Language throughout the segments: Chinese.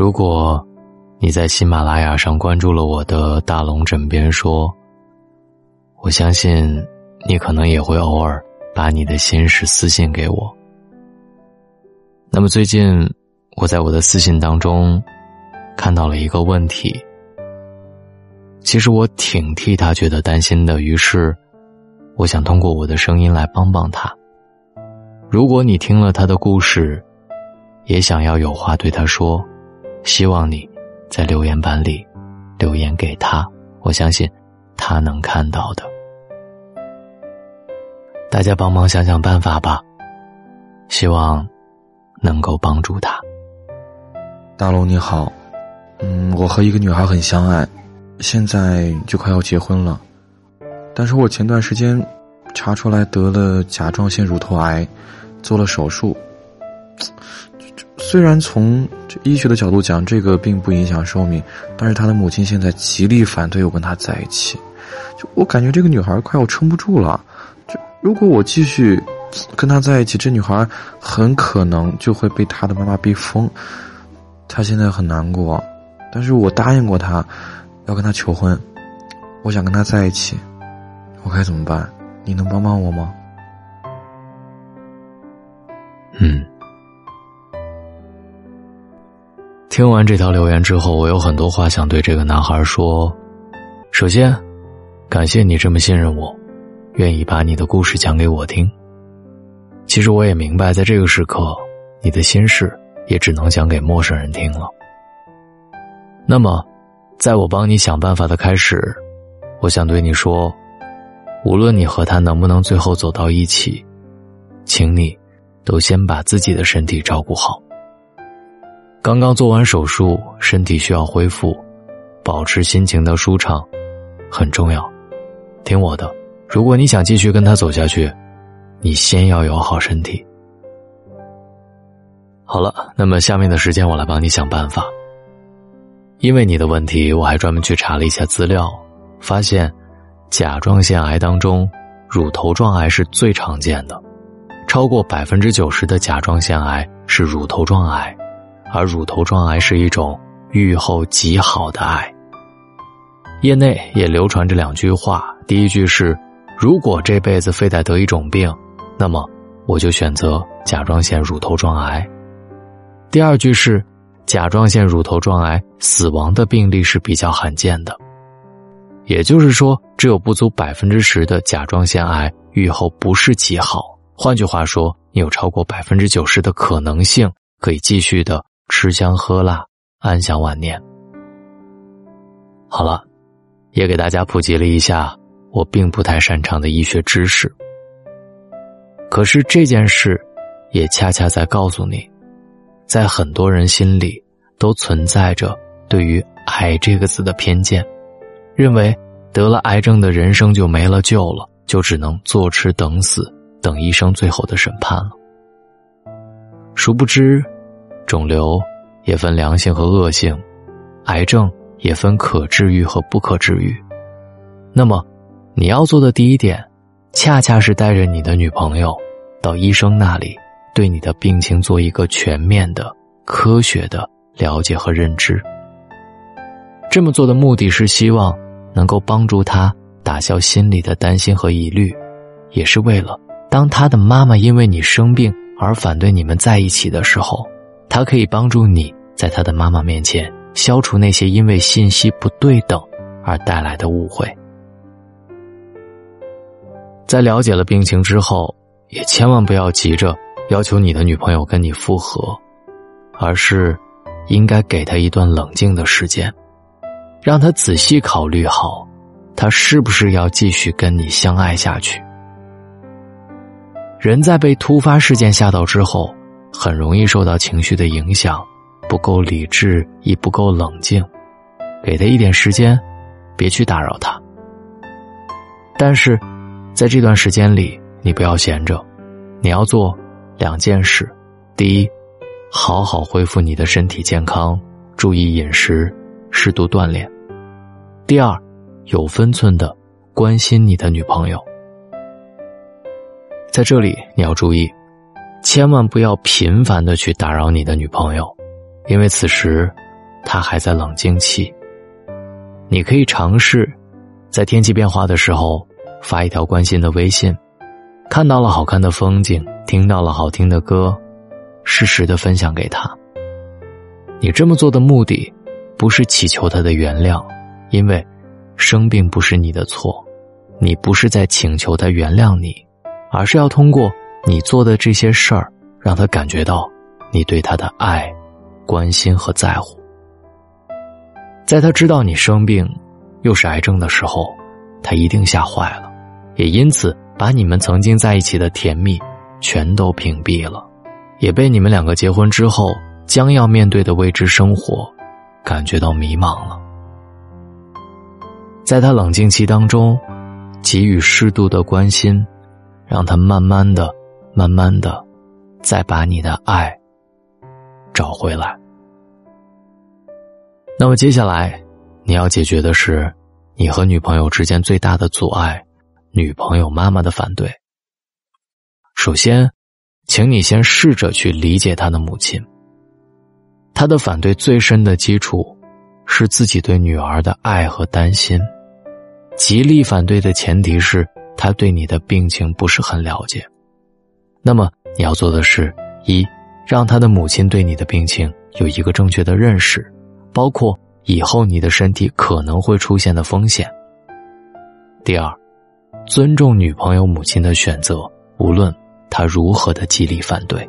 如果你在喜马拉雅上关注了我的大龙枕边说，我相信你可能也会偶尔把你的心事私信给我。那么最近我在我的私信当中看到了一个问题，其实我挺替他觉得担心的，于是我想通过我的声音来帮帮他。如果你听了他的故事，也想要有话对他说，希望你在留言板里留言给他，我相信他能看到的。大家帮忙想想办法吧，希望能够帮助他。大龙你好，嗯，我和一个女孩很相爱，现在就快要结婚了，但是我前段时间查出来得了甲状腺乳头癌。做了手术，虽然从医学的角度讲，这个并不影响寿命，但是他的母亲现在极力反对我跟他在一起。就我感觉这个女孩快要撑不住了。就如果我继续跟他在一起，这女孩很可能就会被他的妈妈逼疯。她现在很难过，但是我答应过她要跟他求婚，我想跟他在一起，我该怎么办？你能帮帮我吗？嗯，听完这条留言之后，我有很多话想对这个男孩说。首先，感谢你这么信任我，愿意把你的故事讲给我听。其实我也明白，在这个时刻，你的心事也只能讲给陌生人听了。那么，在我帮你想办法的开始，我想对你说，无论你和他能不能最后走到一起，请你。都先把自己的身体照顾好。刚刚做完手术，身体需要恢复，保持心情的舒畅很重要。听我的，如果你想继续跟他走下去，你先要有好身体。好了，那么下面的时间我来帮你想办法。因为你的问题，我还专门去查了一下资料，发现甲状腺癌当中，乳头状癌是最常见的。超过百分之九十的甲状腺癌是乳头状癌，而乳头状癌是一种预后极好的癌。业内也流传着两句话：第一句是“如果这辈子非得得一种病，那么我就选择甲状腺乳头状癌”；第二句是“甲状腺乳头状癌死亡的病例是比较罕见的”。也就是说，只有不足百分之十的甲状腺癌预后不是极好。换句话说，你有超过百分之九十的可能性可以继续的吃香喝辣，安享晚年。好了，也给大家普及了一下我并不太擅长的医学知识。可是这件事，也恰恰在告诉你，在很多人心里都存在着对于“癌”这个字的偏见，认为得了癌症的人生就没了救了，就只能坐吃等死。等医生最后的审判了。殊不知，肿瘤也分良性和恶性，癌症也分可治愈和不可治愈。那么，你要做的第一点，恰恰是带着你的女朋友到医生那里，对你的病情做一个全面的、科学的了解和认知。这么做的目的是希望能够帮助他打消心里的担心和疑虑，也是为了。当他的妈妈因为你生病而反对你们在一起的时候，他可以帮助你在他的妈妈面前消除那些因为信息不对等而带来的误会。在了解了病情之后，也千万不要急着要求你的女朋友跟你复合，而是应该给他一段冷静的时间，让他仔细考虑好，他是不是要继续跟你相爱下去。人在被突发事件吓到之后，很容易受到情绪的影响，不够理智，亦不够冷静。给他一点时间，别去打扰他。但是，在这段时间里，你不要闲着，你要做两件事：第一，好好恢复你的身体健康，注意饮食，适度锻炼；第二，有分寸的关心你的女朋友。在这里，你要注意，千万不要频繁的去打扰你的女朋友，因为此时她还在冷静期。你可以尝试，在天气变化的时候发一条关心的微信，看到了好看的风景，听到了好听的歌，适时的分享给他。你这么做的目的，不是祈求他的原谅，因为生病不是你的错，你不是在请求他原谅你，而是要通过你做的这些事儿，让他感觉到你对他的爱、关心和在乎。在他知道你生病，又是癌症的时候，他一定吓坏了，也因此把你们曾经在一起的甜蜜全都屏蔽了，也被你们两个结婚之后。将要面对的未知生活，感觉到迷茫了。在他冷静期当中，给予适度的关心，让他慢慢的、慢慢的，再把你的爱找回来。那么接下来，你要解决的是你和女朋友之间最大的阻碍——女朋友妈妈的反对。首先，请你先试着去理解她的母亲。他的反对最深的基础，是自己对女儿的爱和担心。极力反对的前提是他对你的病情不是很了解。那么你要做的是：一，让他的母亲对你的病情有一个正确的认识，包括以后你的身体可能会出现的风险。第二，尊重女朋友母亲的选择，无论她如何的极力反对。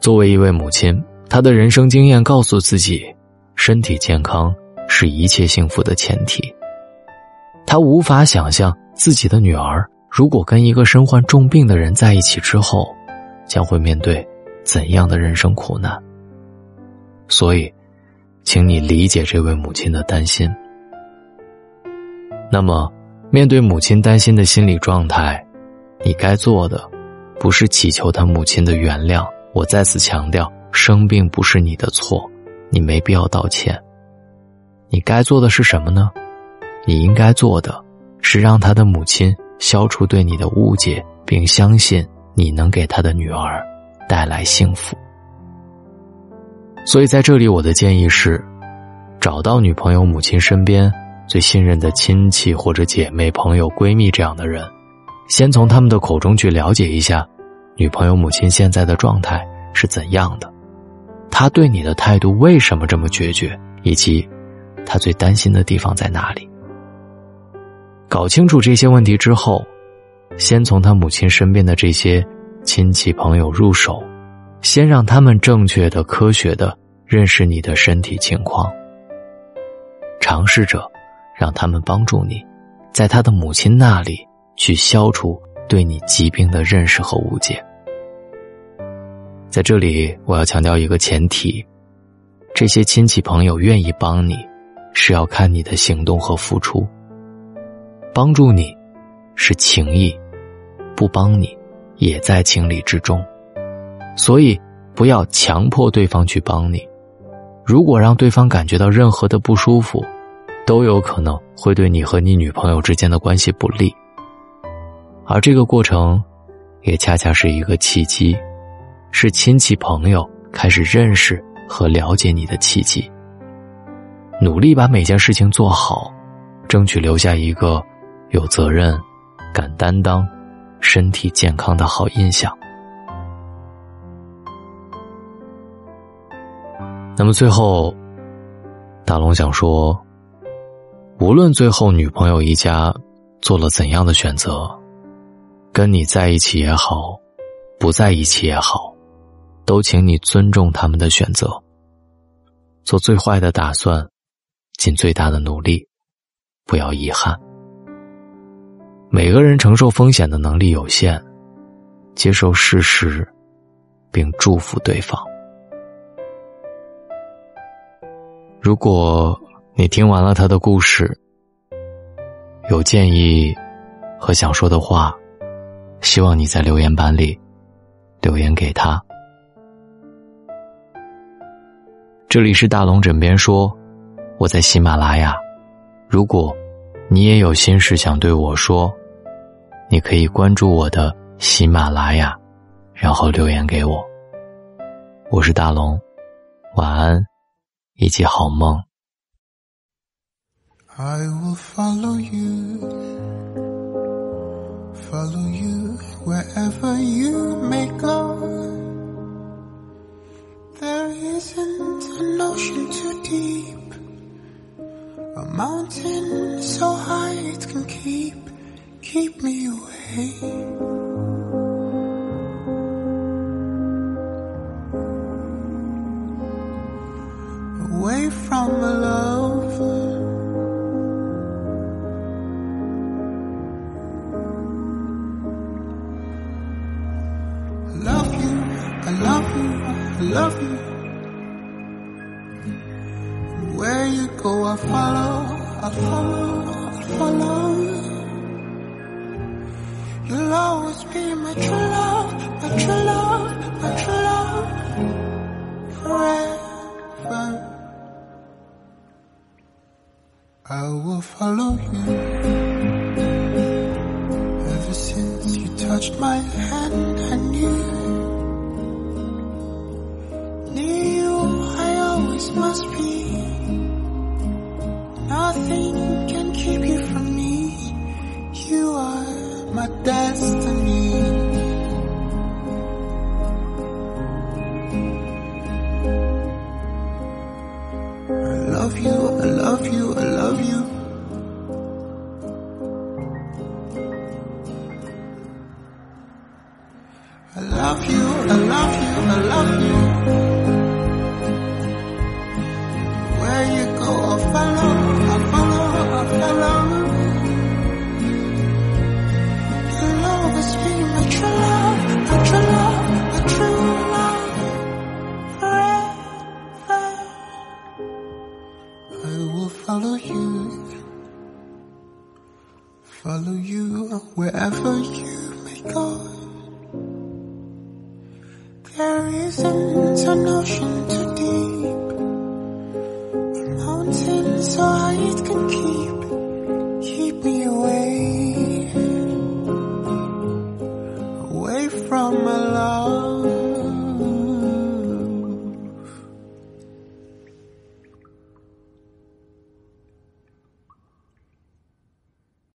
作为一位母亲，她的人生经验告诉自己，身体健康是一切幸福的前提。她无法想象自己的女儿如果跟一个身患重病的人在一起之后，将会面对怎样的人生苦难。所以，请你理解这位母亲的担心。那么，面对母亲担心的心理状态，你该做的，不是祈求她母亲的原谅。我再次强调，生病不是你的错，你没必要道歉。你该做的是什么呢？你应该做的，是让他的母亲消除对你的误解，并相信你能给他的女儿带来幸福。所以在这里，我的建议是，找到女朋友母亲身边最信任的亲戚或者姐妹、朋友、闺蜜这样的人，先从他们的口中去了解一下。女朋友母亲现在的状态是怎样的？她对你的态度为什么这么决绝？以及她最担心的地方在哪里？搞清楚这些问题之后，先从他母亲身边的这些亲戚朋友入手，先让他们正确的、科学的认识你的身体情况，尝试着让他们帮助你，在他的母亲那里去消除。对你疾病的认识和误解，在这里我要强调一个前提：这些亲戚朋友愿意帮你，是要看你的行动和付出。帮助你是情谊，不帮你也在情理之中。所以不要强迫对方去帮你。如果让对方感觉到任何的不舒服，都有可能会对你和你女朋友之间的关系不利。而这个过程，也恰恰是一个契机，是亲戚朋友开始认识和了解你的契机。努力把每件事情做好，争取留下一个有责任、敢担当、身体健康的好印象。那么最后，大龙想说，无论最后女朋友一家做了怎样的选择。跟你在一起也好，不在一起也好，都请你尊重他们的选择。做最坏的打算，尽最大的努力，不要遗憾。每个人承受风险的能力有限，接受事实，并祝福对方。如果你听完了他的故事，有建议和想说的话。希望你在留言板里留言给他。这里是大龙枕边说，我在喜马拉雅。如果你也有心事想对我说，你可以关注我的喜马拉雅，然后留言给我。我是大龙，晚安，一起好梦。I will follow you, follow you wherever you may go. There isn't an ocean too deep, a mountain so high it can keep, keep me away. Away from a love you, I love you, I love you. Where you go, I follow, I follow. Be my true love, my true love, my true love. Forever. I will follow you. Ever since you touched my hand, I knew. You, I always must